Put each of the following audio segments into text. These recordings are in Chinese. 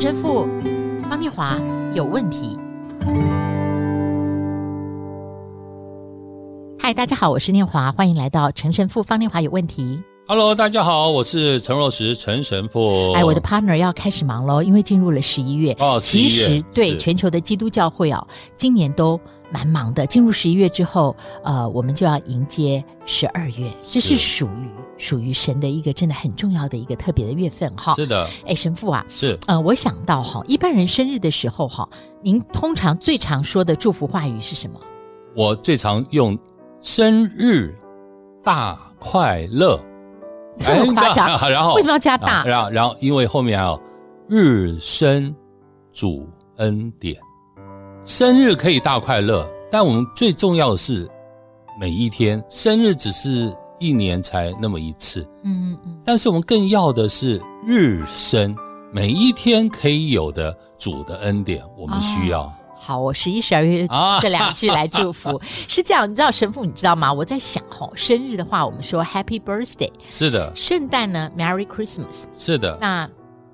陈神父方念华有问题。嗨，大家好，我是念华，欢迎来到陈神父方念华有问题。Hello，大家好，我是陈若石陈神父。哎，我的 partner 要开始忙喽，因为进入了十一月。哦，十一月。其实对全球的基督教会哦，今年都蛮忙的。进入十一月之后，呃，我们就要迎接十二月，这是属于属于神的一个真的很重要的一个特别的月份哈。是的。哎，神父啊，是。呃，我想到哈，一般人生日的时候哈，您通常最常说的祝福话语是什么？我最常用生日大快乐。这么夸张，哎、然后为什么要加大？然后，然后，因为后面还有日生主恩典，生日可以大快乐，但我们最重要的是每一天，生日只是一年才那么一次，嗯嗯嗯，但是我们更要的是日生，每一天可以有的主的恩典，我们需要。哦好，我十一、十二月这两句来祝福，啊、是这样。你知道神父，你知道吗？我在想，哦，生日的话，我们说 Happy Birthday，是的。圣诞呢，Merry Christmas，是的。那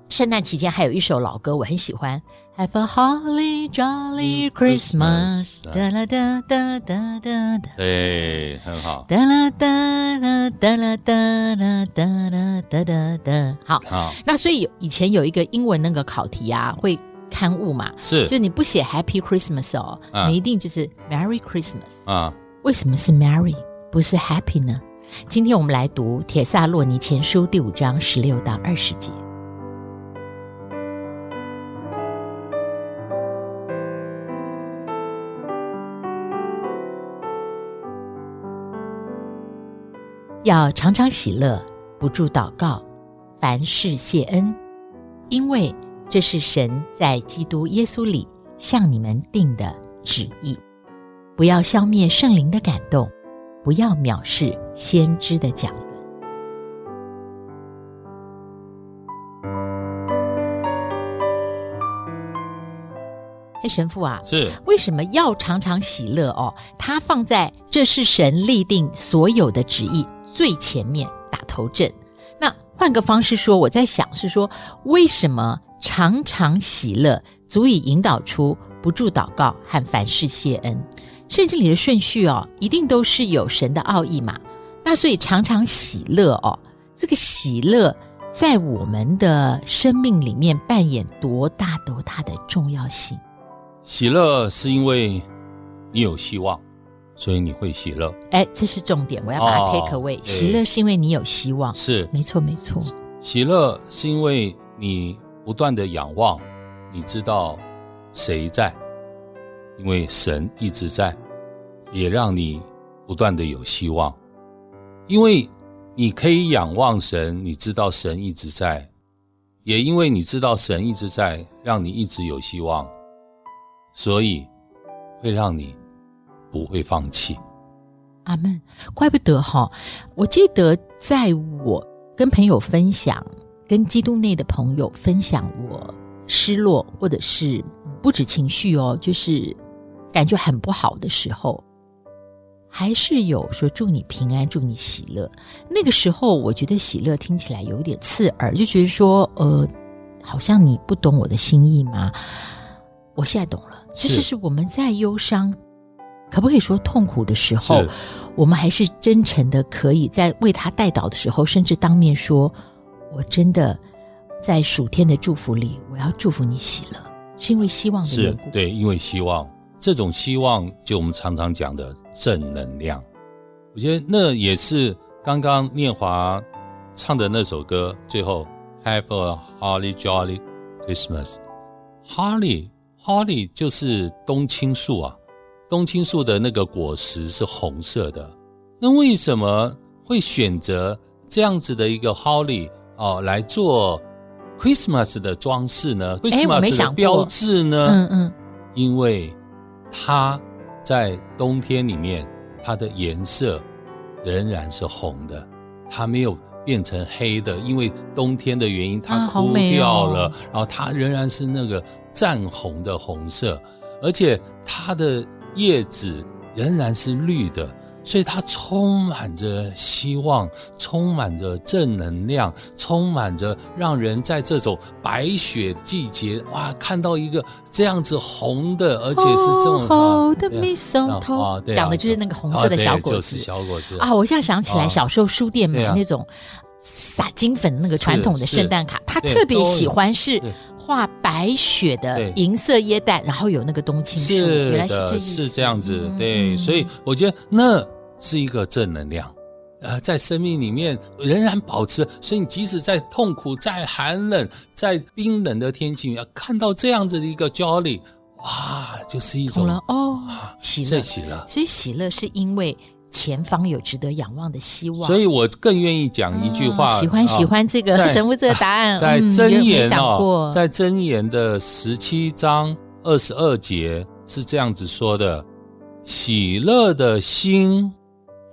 圣诞期间还有一首老歌，我很喜欢，Have a Holly Jolly Christmas，哒啦哒哒哒哒哒，对，很好。哒啦哒啦哒啦哒啦哒啦哒哒哒，好。好。那所以以前有一个英文那个考题啊，会。刊物嘛，是，就你不写 Happy Christmas 哦，啊、你一定就是 Merry Christmas 啊？为什么是 Merry 不是 Happy 呢？今天我们来读《铁萨洛尼前书》第五章十六到二十节，要常常喜乐，不住祷告，凡事谢恩，因为。这是神在基督耶稣里向你们定的旨意，不要消灭圣灵的感动，不要藐视先知的讲哎，神父啊，是为什么要常常喜乐哦？他放在这是神立定所有的旨意最前面打头阵。那换个方式说，我在想是说，为什么？常常喜乐，足以引导出不住祷告和凡事谢恩。圣经里的顺序哦，一定都是有神的奥义嘛。那所以常常喜乐哦，这个喜乐在我们的生命里面扮演多大多大的重要性？喜乐是因为你有希望，所以你会喜乐。哎，这是重点，我要把它 take away。哦，喜乐是因为你有希望，是没错没错。喜乐是因为你。不断的仰望，你知道谁在？因为神一直在，也让你不断的有希望。因为你可以仰望神，你知道神一直在，也因为你知道神一直在，让你一直有希望，所以会让你不会放弃。阿门，怪不得哈！我记得在我跟朋友分享。跟基督内的朋友分享我失落或者是不止情绪哦，就是感觉很不好的时候，还是有说祝你平安，祝你喜乐。那个时候我觉得喜乐听起来有点刺耳，就觉得说呃，好像你不懂我的心意吗？我现在懂了，其实是我们在忧伤，可不可以说痛苦的时候，我们还是真诚的，可以在为他代祷的时候，甚至当面说。我真的在暑天的祝福里，我要祝福你喜乐，是因为希望的缘故。对，因为希望，这种希望就我们常常讲的正能量。我觉得那也是刚刚念华唱的那首歌，最后 Have a Holly Jolly Christmas。Holly 就是冬青树啊，冬青树的那个果实是红色的。那为什么会选择这样子的一个 Holly？哦，来做 Christmas 的装饰呢？Christmas 的标志呢？嗯嗯，因为它在冬天里面，它的颜色仍然是红的，它没有变成黑的，因为冬天的原因，它枯掉了，然后它仍然是那个湛红的红色，而且它的叶子仍然是绿的。所以它充满着希望，充满着正能量，充满着让人在这种白雪季节哇，看到一个这样子红的，而且是这种红的蜜松头，讲的就是那个红色的小果子，就是小果子。啊！我现在想起来，小时候书店买那种撒金粉那个传统的圣诞卡，他特别喜欢是。画白雪的银色椰蛋，然后有那个冬青树，是原来是这是这样子，对，嗯、所以我觉得那是一个正能量，呃，在生命里面仍然保持。所以你即使在痛苦、在寒冷、在冰冷的天气，要看到这样子的一个 jolly，哇，就是一种哦，喜乐，喜乐。所以喜乐是因为。前方有值得仰望的希望，所以我更愿意讲一句话。喜欢喜欢这个神父这个答案，在箴言哦，在箴言的十七章二十二节是这样子说的：喜乐的心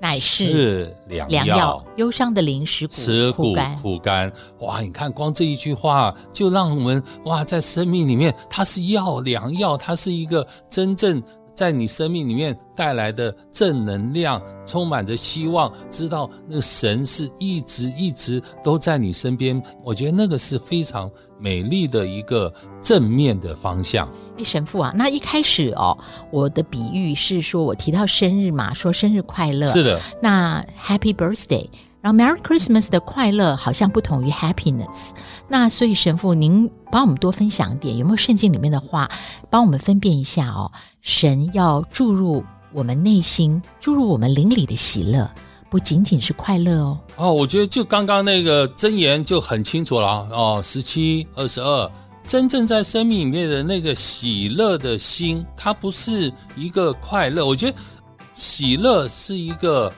乃是良药，忧伤的灵使骨枯干。哇，你看光这一句话就让我们哇，在生命里面它是药良药，它是一个真正。在你生命里面带来的正能量，充满着希望，知道那神是一直一直都在你身边。我觉得那个是非常美丽的一个正面的方向。哎，神父啊，那一开始哦，我的比喻是说我提到生日嘛，说生日快乐。是的。那 Happy Birthday。然后 Merry Christmas 的快乐好像不同于 Happiness，那所以神父您帮我们多分享一点，有没有圣经里面的话帮我们分辨一下哦？神要注入我们内心、注入我们灵里的喜乐，不仅仅是快乐哦。哦，我觉得就刚刚那个箴言就很清楚了哦，十七、二十二，真正在生命里面的那个喜乐的心，它不是一个快乐。我觉得喜乐是一个。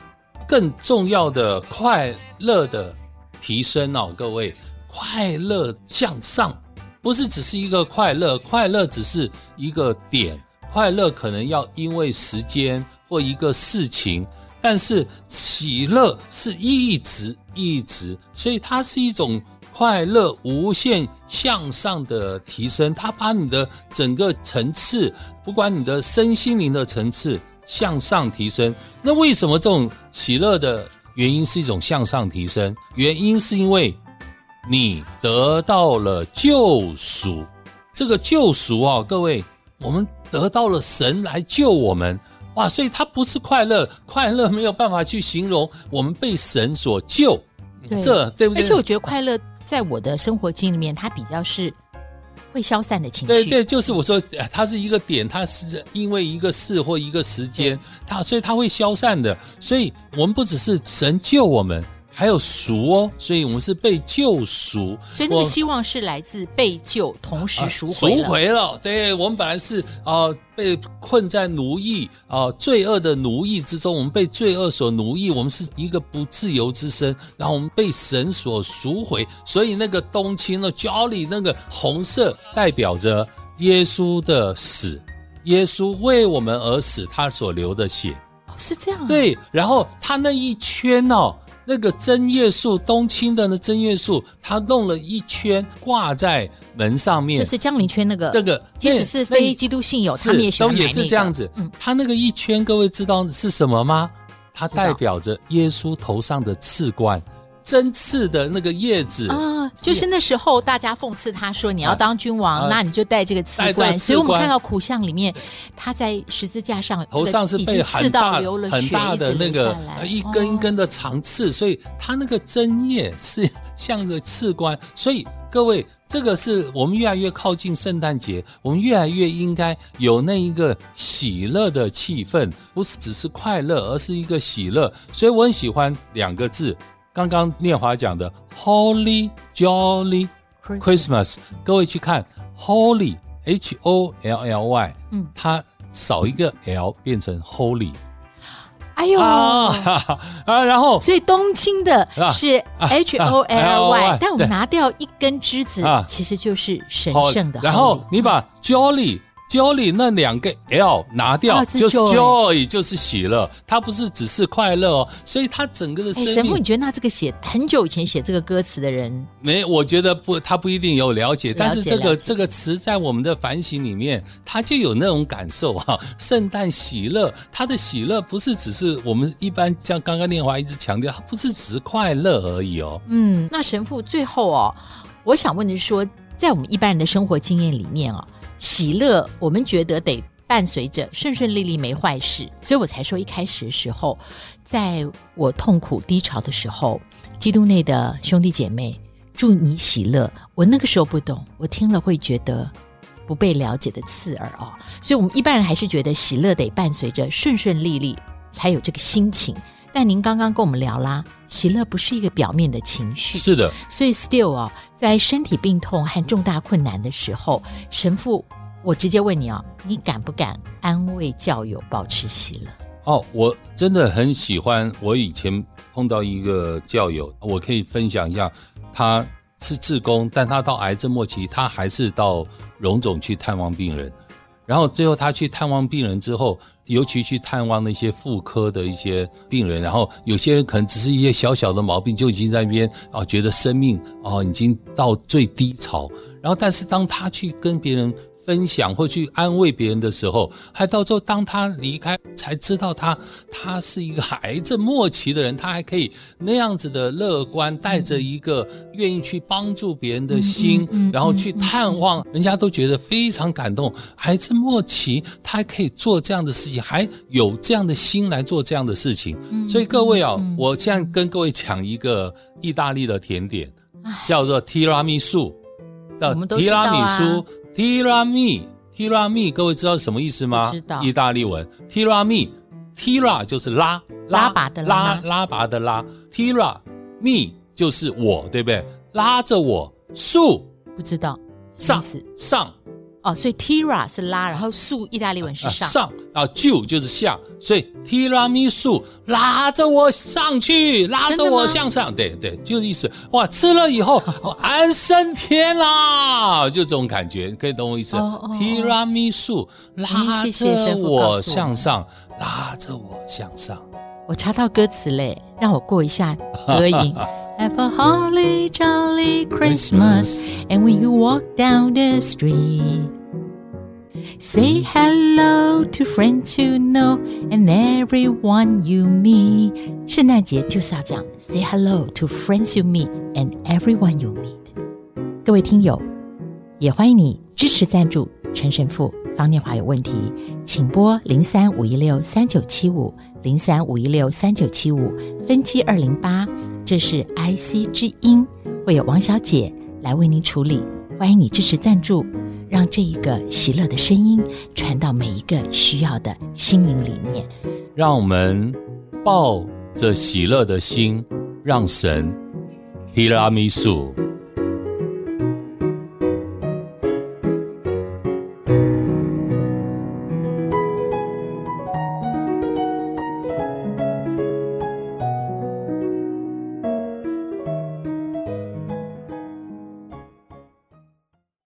更重要的快乐的提升哦，各位，快乐向上，不是只是一个快乐，快乐只是一个点，快乐可能要因为时间或一个事情，但是喜乐是一直一直，所以它是一种快乐无限向上的提升，它把你的整个层次，不管你的身心灵的层次。向上提升，那为什么这种喜乐的原因是一种向上提升？原因是因为你得到了救赎，这个救赎啊，各位，我们得到了神来救我们，哇！所以它不是快乐，快乐没有办法去形容我们被神所救，对这对不对？而且我觉得快乐在我的生活经里面，它比较是。会消散的情绪，对对，就是我说，它是一个点，它是因为一个事或一个时间，它所以它会消散的。所以我们不只是神救我们。还有赎哦，所以我们是被救赎，所以那个希望是来自被救，同时赎回了。赎回了，对，我们本来是啊、呃、被困在奴役啊、呃、罪恶的奴役之中，我们被罪恶所奴役，我们是一个不自由之身，然后我们被神所赎回，所以那个冬青的 jolly 那个红色代表着耶稣的死，耶稣为我们而死，他所流的血，哦，是这样啊，对，然后他那一圈哦。那个针叶树，冬青的那针叶树，他弄了一圈挂在门上面，就是江陵圈那个。这个即使是非基督信友，他们也喜欢买那个。都也是这样子。嗯，他那个一圈，各位知道是什么吗？它代表着耶稣头上的刺冠。针刺的那个叶子啊，就是那时候大家讽刺他说：“你要当君王，那你就戴这个刺冠。”所以我们看到苦像里面，他在十字架上头上是被很大很大的那个一根一根的长刺，所以他那个针叶是像着刺冠。所以各位，这个是我们越来越靠近圣诞节，我们越来越应该有那一个喜乐的气氛，不是只是快乐，而是一个喜乐。所以我很喜欢两个字。刚刚念华讲的 Holy Jolly Christmas，各位去看 Holy H O L L Y，嗯，它少一个 L 变成 Holy，哎呦。啊，啊，然后所以冬青的是 H O L Y，但我们拿掉一根枝子，其实就是神圣的。然后你把 Jolly Jolly 那两个 L 拿掉，啊、就是 Joy，就是喜乐，它不是只是快乐哦。所以它整个的生命，神父，你觉得那这个写很久以前写这个歌词的人，没？我觉得不，他不一定有了解，了解但是这个这个词在我们的反省里面，他就有那种感受哈。圣诞喜乐，他的喜乐不是只是我们一般像刚刚念华一直强调，它不是只是快乐而已哦。嗯，那神父最后哦，我想问的是说，在我们一般人的生活经验里面哦。喜乐，我们觉得得伴随着顺顺利利，没坏事，所以我才说一开始的时候，在我痛苦低潮的时候，基督内的兄弟姐妹祝你喜乐。我那个时候不懂，我听了会觉得不被了解的刺耳哦。所以，我们一般人还是觉得喜乐得伴随着顺顺利利，才有这个心情。但您刚刚跟我们聊啦，喜乐不是一个表面的情绪，是的。所以，still 哦，在身体病痛和重大困难的时候，神父，我直接问你哦，你敢不敢安慰教友，保持喜乐？哦，我真的很喜欢。我以前碰到一个教友，我可以分享一下，他是志工，但他到癌症末期，他还是到荣总去探望病人。然后最后他去探望病人之后，尤其去探望那些妇科的一些病人，然后有些人可能只是一些小小的毛病，就已经在那边啊，觉得生命啊已经到最低潮。然后但是当他去跟别人分享或去安慰别人的时候，还到最后当他离开，才知道他他是一个癌症末期的人，他还可以那样子的乐观，带着一个愿意去帮助别人的心，然后去探望，人家都觉得非常感动。癌症末期，他还可以做这样的事情，还有这样的心来做这样的事情。所以各位啊，我现在跟各位讲一个意大利的甜点，叫做提拉米苏的提拉米苏。提拉米，提拉米，各位知道什么意思吗？知道。意大利文，提拉米，提拉就是拉拉拔的拉，拉拉拔的拉，提拉米就是我，对不对？拉着我，树不知道上上。哦，所以 tira 是拉，然后素意大利文是上，啊、上啊，就就是下，所以 tiramisu 拉着我上去，拉着我向上，对对，就是意思。哇，吃了以后我安升天啦，就这种感觉，可以懂我意思？tiramisu 拉着我向上，拉着我向上。我查到歌词嘞，让我过一下歌瘾。Have a holly jolly Christmas, and when you walk down the street. Say hello to friends you know and everyone you meet。圣诞节就是要这样，Say hello to friends you meet and everyone you meet。各位听友，也欢迎你支持赞助陈神父。方念华有问题，请拨零三五一六三九七五零三五一六三九七五分机二零八， 这是 IC 之音，会有王小姐来为您处理。欢迎你支持赞助。让这一个喜乐的声音传到每一个需要的心灵里面。让我们抱着喜乐的心，让神提拉米苏。